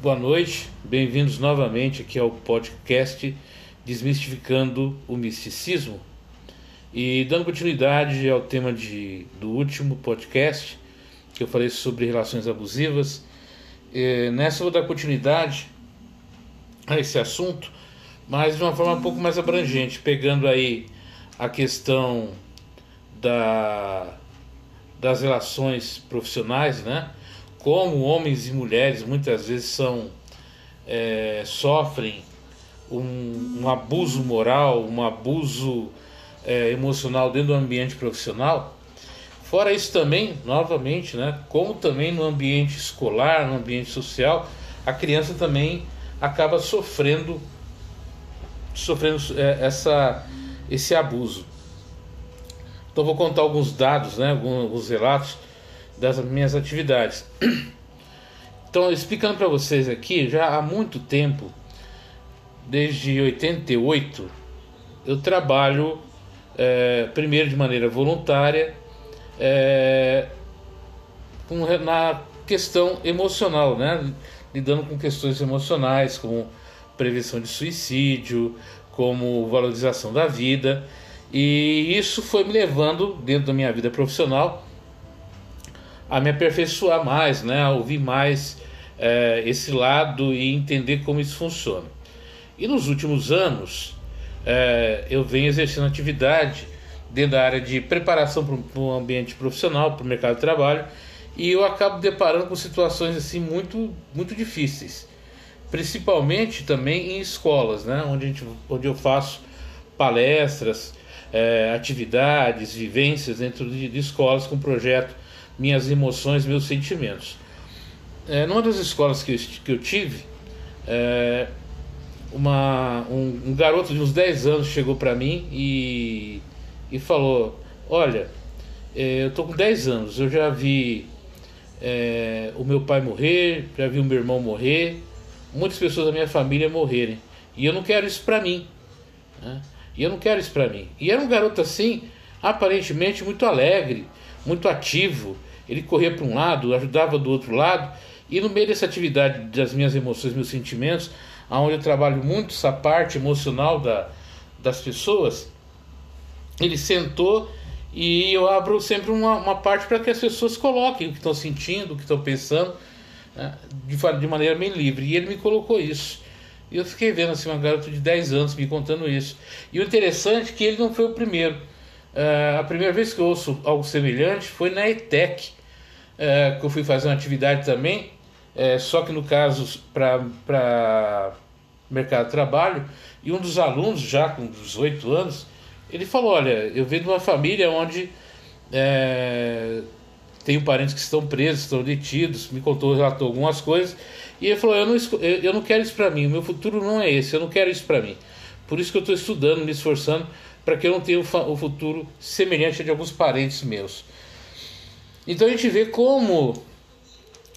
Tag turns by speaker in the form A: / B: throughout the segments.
A: Boa noite, bem-vindos novamente aqui ao podcast Desmistificando o Misticismo. E dando continuidade ao tema de, do último podcast, que eu falei sobre relações abusivas, eh, nessa eu vou dar continuidade a esse assunto, mas de uma forma um pouco mais abrangente, pegando aí a questão da, das relações profissionais, né? Como homens e mulheres muitas vezes são é, sofrem um, um, abuso moral, um abuso é, emocional dentro do ambiente profissional. Fora isso também, novamente, né, como também no ambiente escolar, no ambiente social, a criança também acaba sofrendo sofrendo é, essa, esse abuso. Então vou contar alguns dados, né, alguns relatos das minhas atividades. Então, explicando para vocês aqui, já há muito tempo, desde 88, eu trabalho é, primeiro de maneira voluntária é, com, na questão emocional, né? lidando com questões emocionais como prevenção de suicídio, como valorização da vida, e isso foi me levando dentro da minha vida profissional a me aperfeiçoar mais, né, a ouvir mais é, esse lado e entender como isso funciona. E nos últimos anos é, eu venho exercendo atividade dentro da área de preparação para o ambiente profissional, para o mercado de trabalho, e eu acabo deparando com situações assim muito, muito difíceis, principalmente também em escolas, né, onde, gente, onde eu faço palestras, é, atividades, vivências dentro de, de escolas com projeto minhas emoções, meus sentimentos. É, numa das escolas que eu, que eu tive, é, uma, um, um, garoto de uns 10 anos chegou para mim e, e falou: Olha, é, eu tô com 10 anos, eu já vi é, o meu pai morrer, já vi o meu irmão morrer, muitas pessoas da minha família morrerem, e eu não quero isso para mim. Né? E eu não quero isso para mim. E era um garoto assim, aparentemente muito alegre, muito ativo, ele corria para um lado, ajudava do outro lado, e no meio dessa atividade das minhas emoções, meus sentimentos, onde eu trabalho muito essa parte emocional da, das pessoas, ele sentou e eu abro sempre uma, uma parte para que as pessoas coloquem o que estão sentindo, o que estão pensando, né, de, de maneira bem livre. E ele me colocou isso. E eu fiquei vendo assim, uma garota de 10 anos me contando isso. E o interessante é que ele não foi o primeiro. Uh, a primeira vez que eu ouço algo semelhante foi na ETEC, é, que eu fui fazer uma atividade também, é, só que no caso para mercado de trabalho, e um dos alunos, já com 18 anos, ele falou: Olha, eu venho de uma família onde é, tenho parentes que estão presos, estão detidos, me contou, relatou algumas coisas, e ele falou: Eu não, eu não quero isso para mim, o meu futuro não é esse, eu não quero isso para mim. Por isso que eu estou estudando, me esforçando, para que eu não tenha o futuro semelhante a de alguns parentes meus. Então a gente vê como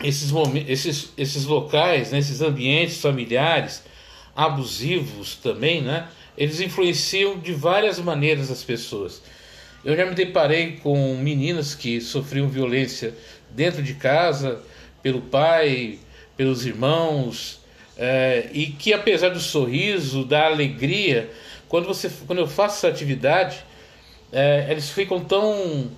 A: esses, esses, esses locais, né, esses ambientes familiares abusivos também, né, eles influenciam de várias maneiras as pessoas. Eu já me deparei com meninas que sofriam violência dentro de casa, pelo pai, pelos irmãos, é, e que apesar do sorriso, da alegria, quando, você, quando eu faço essa atividade, é, eles ficam tão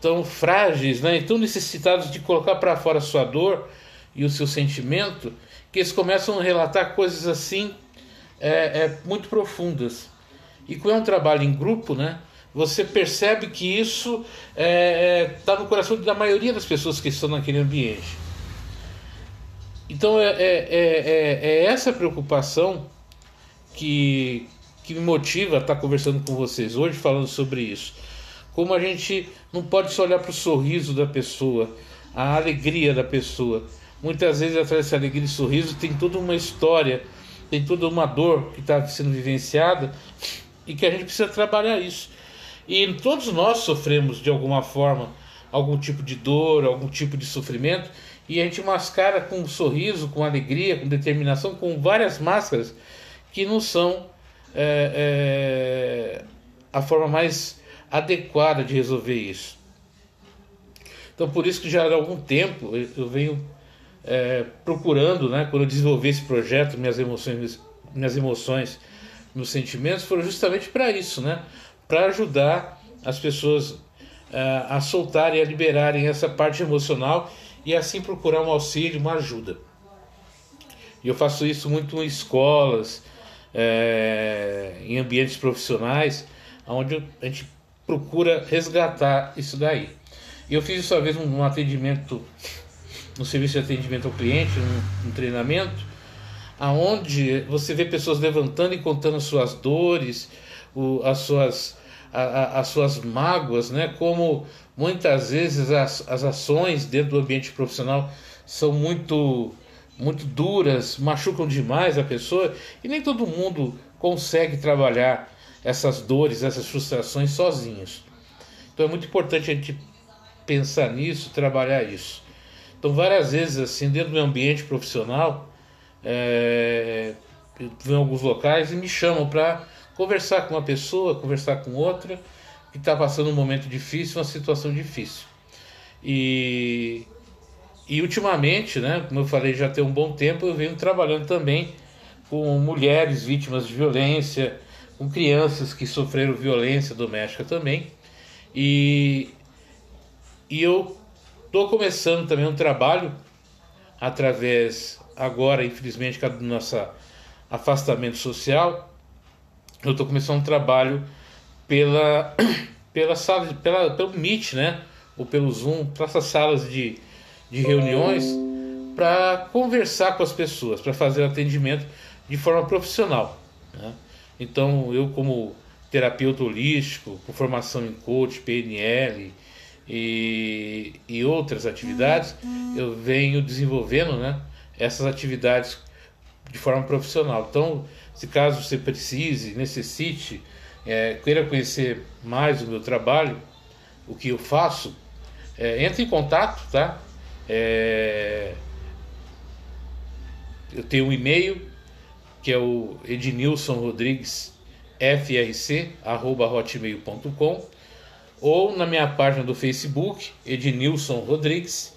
A: tão frágeis, né, e tão necessitados de colocar para fora sua dor e o seu sentimento, que eles começam a relatar coisas assim é, é, muito profundas. E quando é um trabalho em grupo, né, você percebe que isso está é, é, no coração da maioria das pessoas que estão naquele ambiente. Então é, é, é, é essa preocupação que, que me motiva a estar conversando com vocês hoje, falando sobre isso como a gente não pode só olhar para o sorriso da pessoa, a alegria da pessoa. Muitas vezes atrás dessa alegria e sorriso tem toda uma história, tem toda uma dor que está sendo vivenciada e que a gente precisa trabalhar isso. E todos nós sofremos de alguma forma algum tipo de dor, algum tipo de sofrimento, e a gente mascara com um sorriso, com alegria, com determinação, com várias máscaras que não são é, é, a forma mais adequada de resolver isso. Então, por isso que já há algum tempo eu venho é, procurando, né, quando eu desenvolvi esse projeto, minhas emoções, minhas emoções, meus sentimentos foram justamente para isso, né, para ajudar as pessoas é, a soltarem, a liberarem essa parte emocional e assim procurar um auxílio, uma ajuda. E eu faço isso muito em escolas, é, em ambientes profissionais, onde a gente procura resgatar isso daí. Eu fiz isso uma vez um atendimento, um serviço de atendimento ao cliente, um, um treinamento, aonde você vê pessoas levantando e contando suas dores, o, as suas a, a, as suas mágoas, né? Como muitas vezes as, as ações dentro do ambiente profissional são muito muito duras, machucam demais a pessoa e nem todo mundo consegue trabalhar essas dores, essas frustrações sozinhos. Então é muito importante a gente pensar nisso, trabalhar isso. Então várias vezes assim dentro do meu ambiente profissional, é, eu venho em alguns locais e me chamam para conversar com uma pessoa, conversar com outra que está passando um momento difícil, uma situação difícil. E e ultimamente, né, como eu falei, já tem um bom tempo, eu venho trabalhando também com mulheres vítimas de violência, com crianças que sofreram violência doméstica também. E, e eu estou começando também um trabalho através, agora, infelizmente, do nosso afastamento social, eu estou começando um trabalho pela, pela sala, pela, pelo Meet, né? Ou pelo Zoom, para essas salas de de reuniões para conversar com as pessoas, para fazer atendimento de forma profissional. Né? Então, eu, como terapeuta holístico, com formação em coach, PNL e, e outras atividades, eu venho desenvolvendo né, essas atividades de forma profissional. Então, se caso você precise, necessite, é, queira conhecer mais o meu trabalho, o que eu faço, é, entre em contato, tá? É... Eu tenho um e-mail que é o Ednilson Rodrigues frc arroba hotmail.com ou na minha página do Facebook Ednilson Rodrigues.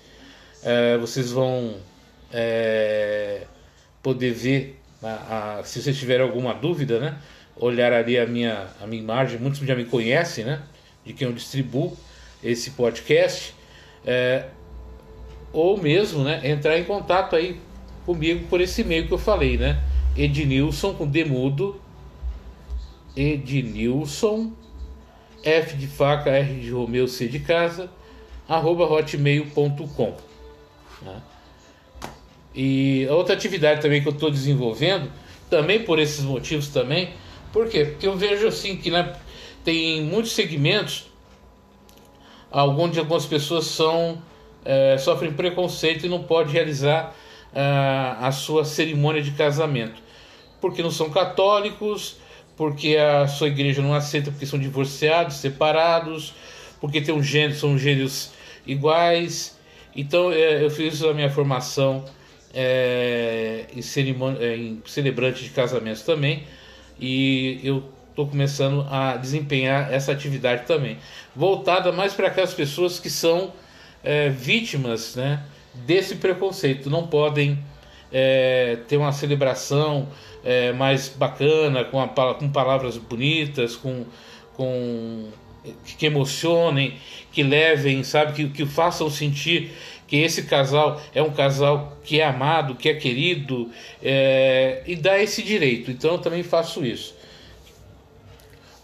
A: É, vocês vão é, poder ver a, a, se vocês tiverem alguma dúvida né olhar ali a minha, a minha imagem. Muitos já me conhecem né de quem eu distribuo esse podcast. É, ou mesmo né, entrar em contato aí comigo por esse e-mail que eu falei, né? Ednilson com demudo, Ednilson, F de faca, R de Romeu, C de casa, arroba hotmail.com. Né? E outra atividade também que eu estou desenvolvendo, também por esses motivos também, por quê? Porque eu vejo assim que né, tem muitos segmentos onde algumas pessoas são é, sofrem preconceito e não pode realizar é, a sua cerimônia de casamento, porque não são católicos, porque a sua igreja não aceita, porque são divorciados, separados, porque tem um gênero, são gêneros iguais. Então é, eu fiz a minha formação é, em, cerimônia, é, em celebrante de casamentos também, e eu estou começando a desempenhar essa atividade também, voltada mais para aquelas pessoas que são é, vítimas né, desse preconceito. Não podem é, ter uma celebração é, mais bacana, com, a, com palavras bonitas, com, com que emocionem, que levem, sabe, que, que façam sentir que esse casal é um casal que é amado, que é querido é, e dá esse direito. Então eu também faço isso.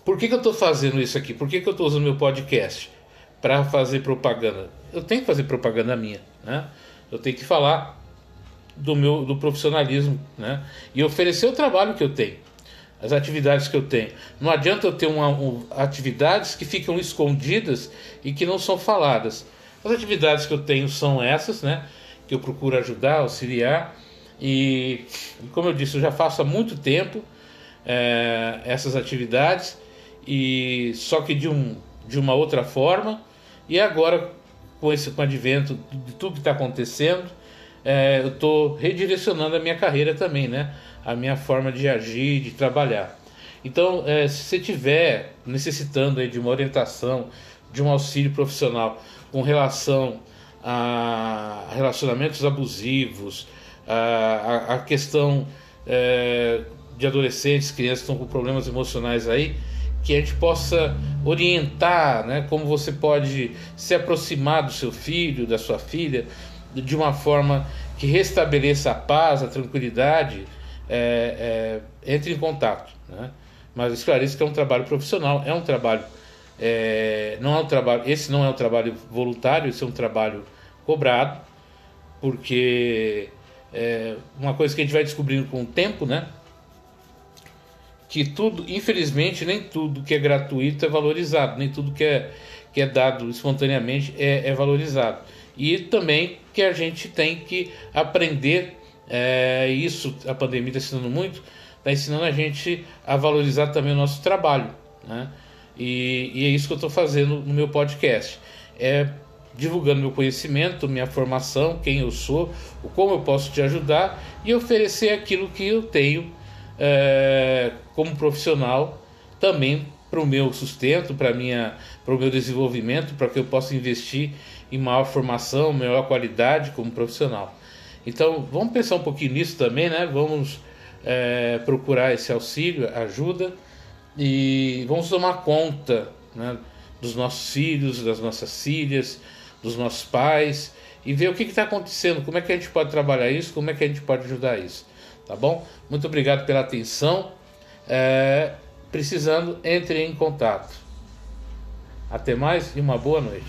A: Por que, que eu estou fazendo isso aqui? Por que, que eu estou usando meu podcast? Para fazer propaganda eu tenho que fazer propaganda minha, né? Eu tenho que falar do meu do profissionalismo, né? E oferecer o trabalho que eu tenho, as atividades que eu tenho. Não adianta eu ter uma, um, atividades que ficam escondidas e que não são faladas. As atividades que eu tenho são essas, né? Que eu procuro ajudar, auxiliar e, como eu disse, eu já faço há muito tempo é, essas atividades e só que de um de uma outra forma e agora com esse com o advento de tudo que está acontecendo, é, eu estou redirecionando a minha carreira também, né? A minha forma de agir, de trabalhar. Então, é, se você estiver necessitando aí de uma orientação, de um auxílio profissional com relação a relacionamentos abusivos, a, a questão é, de adolescentes, crianças que estão com problemas emocionais aí, que a gente possa orientar, né, como você pode se aproximar do seu filho, da sua filha, de uma forma que restabeleça a paz, a tranquilidade, é, é, entre em contato. Né? Mas esclareço que é um trabalho profissional, é um trabalho, é, não é um trabalho, esse não é um trabalho voluntário, esse é um trabalho cobrado, porque é uma coisa que a gente vai descobrindo com o tempo, né? Que tudo, infelizmente, nem tudo que é gratuito é valorizado, nem tudo que é, que é dado espontaneamente é, é valorizado. E também que a gente tem que aprender, é, isso a pandemia está ensinando muito, está ensinando a gente a valorizar também o nosso trabalho. Né? E, e é isso que eu estou fazendo no meu podcast. É divulgando meu conhecimento, minha formação, quem eu sou, como eu posso te ajudar e oferecer aquilo que eu tenho é, como profissional também para o meu sustento, para minha, para o meu desenvolvimento, para que eu possa investir em maior formação, maior qualidade como profissional. Então vamos pensar um pouquinho nisso também, né? Vamos é, procurar esse auxílio, ajuda e vamos tomar conta né, dos nossos filhos, das nossas filhas, dos nossos pais e ver o que está acontecendo, como é que a gente pode trabalhar isso, como é que a gente pode ajudar isso. Tá bom? Muito obrigado pela atenção. É, precisando, entre em contato. Até mais e uma boa noite.